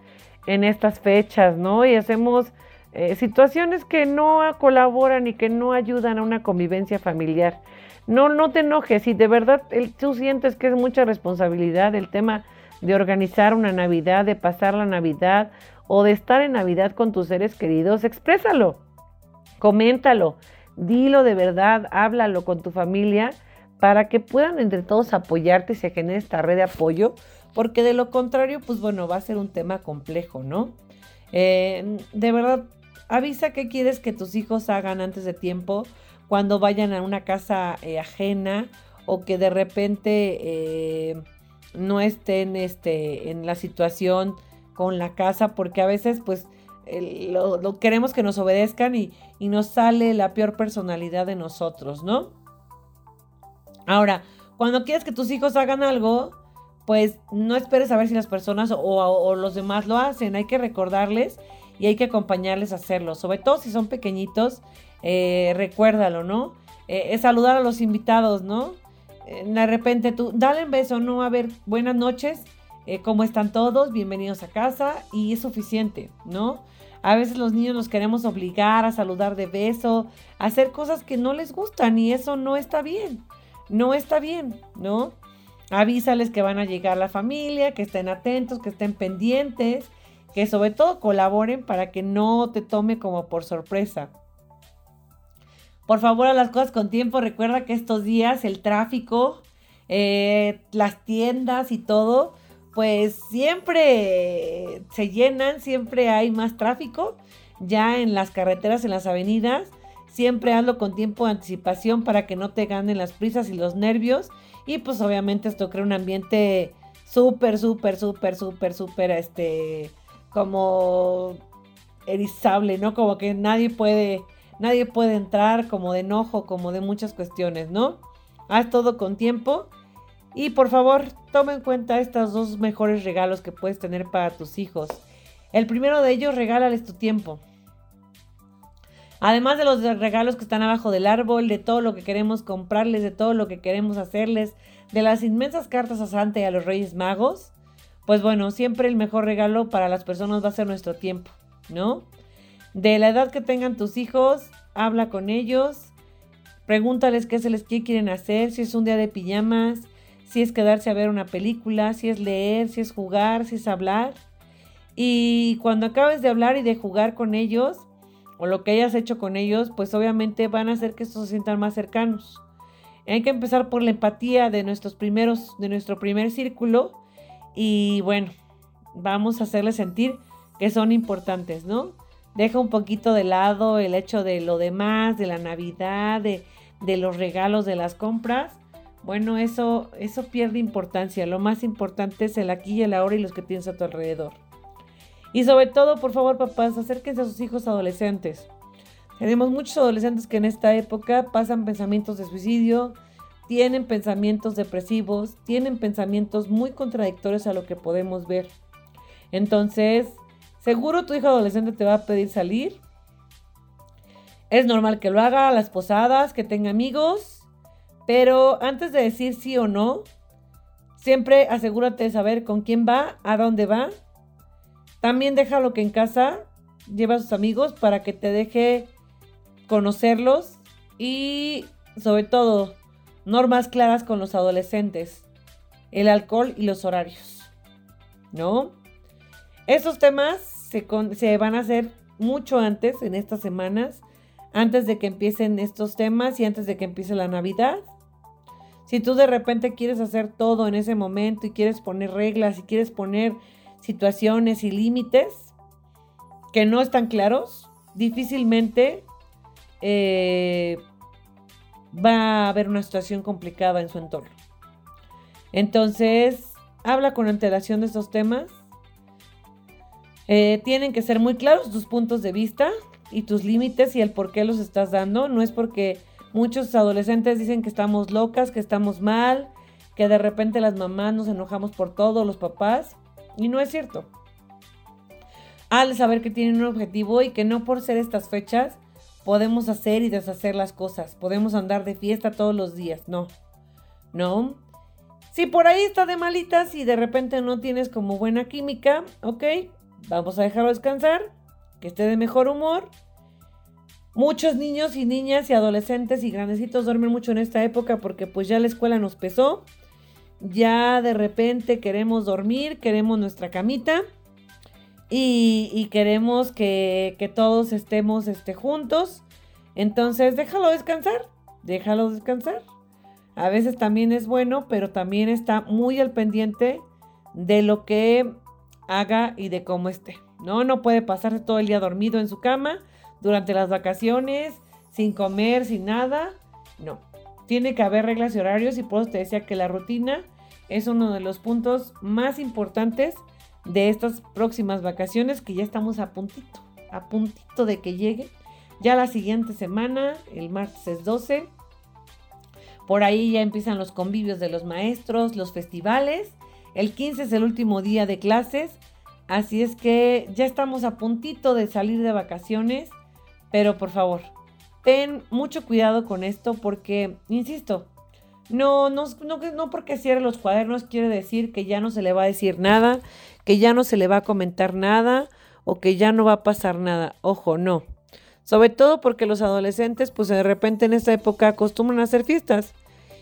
en estas fechas, ¿no? Y hacemos eh, situaciones que no colaboran y que no ayudan a una convivencia familiar. No, no te enojes, si de verdad tú sientes que es mucha responsabilidad el tema de organizar una Navidad, de pasar la Navidad o de estar en Navidad con tus seres queridos, exprésalo, coméntalo, dilo de verdad, háblalo con tu familia para que puedan entre todos apoyarte y se genere esta red de apoyo porque de lo contrario, pues bueno, va a ser un tema complejo, ¿no? Eh, de verdad, avisa qué quieres que tus hijos hagan antes de tiempo cuando vayan a una casa eh, ajena o que de repente eh, no estén este, en la situación con la casa, porque a veces pues lo, queremos que nos obedezcan y, y nos sale la peor personalidad de nosotros, ¿no? Ahora, cuando quieres que tus hijos hagan algo, pues no esperes a ver si las personas o, los demás lo hacen. Hay que recordarles y hay que acompañarles a hacerlo. Sobre todo si son pequeñitos, eh, recuérdalo, ¿no? Eh, es saludar a los invitados, ¿no? de repente tú, dale un beso, no, a ver, buenas noches, eh, ¿cómo están todos? Bienvenidos a casa y es suficiente, ¿no? A veces los niños los queremos obligar a saludar de beso, a hacer cosas que no les gustan y eso no está bien, no está bien, ¿no? Avísales que van a llegar la familia, que estén atentos, que estén pendientes, que sobre todo colaboren para que no te tome como por sorpresa. Por favor, a las cosas con tiempo. Recuerda que estos días el tráfico, eh, las tiendas y todo, pues siempre se llenan, siempre hay más tráfico ya en las carreteras, en las avenidas. Siempre hazlo con tiempo de anticipación para que no te ganen las prisas y los nervios. Y pues obviamente esto crea un ambiente súper, súper, súper, súper, súper, este, como erizable, ¿no? Como que nadie puede, nadie puede entrar como de enojo, como de muchas cuestiones, ¿no? Haz todo con tiempo. Y por favor, toma en cuenta estos dos mejores regalos que puedes tener para tus hijos. El primero de ellos, regálales tu tiempo. Además de los regalos que están abajo del árbol, de todo lo que queremos comprarles, de todo lo que queremos hacerles, de las inmensas cartas a Santa y a los Reyes Magos, pues bueno, siempre el mejor regalo para las personas va a ser nuestro tiempo, ¿no? De la edad que tengan tus hijos, habla con ellos, pregúntales qué se les quieren hacer, si es un día de pijamas, si es quedarse a ver una película, si es leer, si es jugar, si es hablar. Y cuando acabes de hablar y de jugar con ellos, o lo que hayas hecho con ellos, pues obviamente van a hacer que estos se sientan más cercanos. Hay que empezar por la empatía de nuestros primeros, de nuestro primer círculo. Y bueno, vamos a hacerles sentir que son importantes, ¿no? Deja un poquito de lado el hecho de lo demás, de la Navidad, de, de los regalos, de las compras. Bueno, eso, eso pierde importancia. Lo más importante es el aquí y el ahora y los que tienes a tu alrededor. Y sobre todo, por favor, papás, acérquense a sus hijos adolescentes. Tenemos muchos adolescentes que en esta época pasan pensamientos de suicidio, tienen pensamientos depresivos, tienen pensamientos muy contradictorios a lo que podemos ver. Entonces, seguro tu hijo adolescente te va a pedir salir. Es normal que lo haga a las posadas, que tenga amigos, pero antes de decir sí o no, siempre asegúrate de saber con quién va, a dónde va también déjalo que en casa lleva a sus amigos para que te deje conocerlos y sobre todo normas claras con los adolescentes, el alcohol y los horarios. ¿No? Estos temas se, se van a hacer mucho antes, en estas semanas, antes de que empiecen estos temas y antes de que empiece la Navidad. Si tú de repente quieres hacer todo en ese momento y quieres poner reglas y quieres poner situaciones y límites que no están claros, difícilmente eh, va a haber una situación complicada en su entorno. Entonces, habla con antelación de estos temas. Eh, tienen que ser muy claros tus puntos de vista y tus límites y el por qué los estás dando. No es porque muchos adolescentes dicen que estamos locas, que estamos mal, que de repente las mamás nos enojamos por todo, los papás. Y no es cierto. Al saber que tienen un objetivo y que no por ser estas fechas podemos hacer y deshacer las cosas. Podemos andar de fiesta todos los días. No. No. Si por ahí está de malitas y de repente no tienes como buena química, ok, vamos a dejarlo descansar, que esté de mejor humor. Muchos niños y niñas y adolescentes y grandecitos duermen mucho en esta época porque pues ya la escuela nos pesó ya de repente queremos dormir, queremos nuestra camita y, queremos que, todos estemos este, juntos. Entonces déjalo descansar, déjalo descansar. A veces también es bueno, pero también está muy al pendiente de lo que haga y de cómo esté. No, no puede pasarse todo el día dormido en su cama durante las vacaciones, sin comer, sin nada. No, tiene que haber reglas y horarios y por eso te decía que la rutina es uno de los puntos más importantes de estas próximas vacaciones que ya estamos a puntito, a puntito de que llegue. Ya la siguiente semana, el martes es 12, por ahí ya empiezan los convivios de los maestros, los festivales. El 15 es el último día de clases, así es que ya estamos a puntito de salir de vacaciones, pero por favor, ten mucho cuidado con esto porque, insisto, No, no, no, no porque cierre los cuadernos quiere decir que ya no se le va a decir nada, que ya no se le va a comentar nada o que ya no va a pasar nada. Ojo, no. Sobre todo porque los adolescentes, pues de repente en esta época acostumbran a hacer fiestas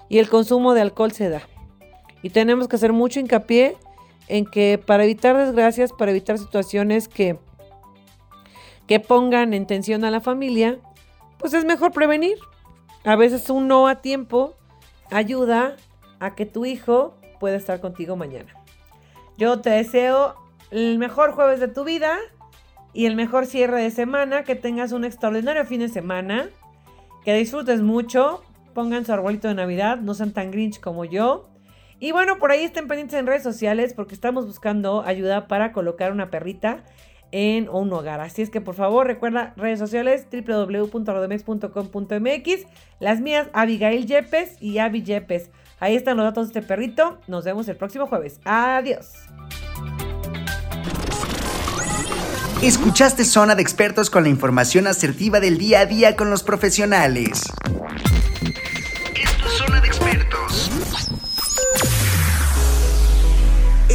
y el consumo de alcohol se da. Y tenemos que hacer mucho hincapié en que para evitar desgracias, para evitar situaciones que, que pongan en tensión a la familia, pues es mejor prevenir. A veces un no a tiempo ayuda a que tu hijo pueda estar contigo mañana. Yo te deseo el mejor jueves de tu vida y el mejor cierre de semana, que tengas un extraordinario fin de semana, que disfrutes mucho, pongan su arbolito de Navidad, no sean tan grinch como yo. Y bueno, por ahí estén pendientes en redes sociales porque estamos buscando ayuda para colocar una perrita en un hogar. Así es que por favor recuerda redes sociales www.rodemex.com.mx, las mías Abigail Yepes y Abby Yepes. Ahí están los datos de este perrito. Nos vemos el próximo jueves. Adiós. Escuchaste Zona de Expertos con la información asertiva del día a día con los profesionales.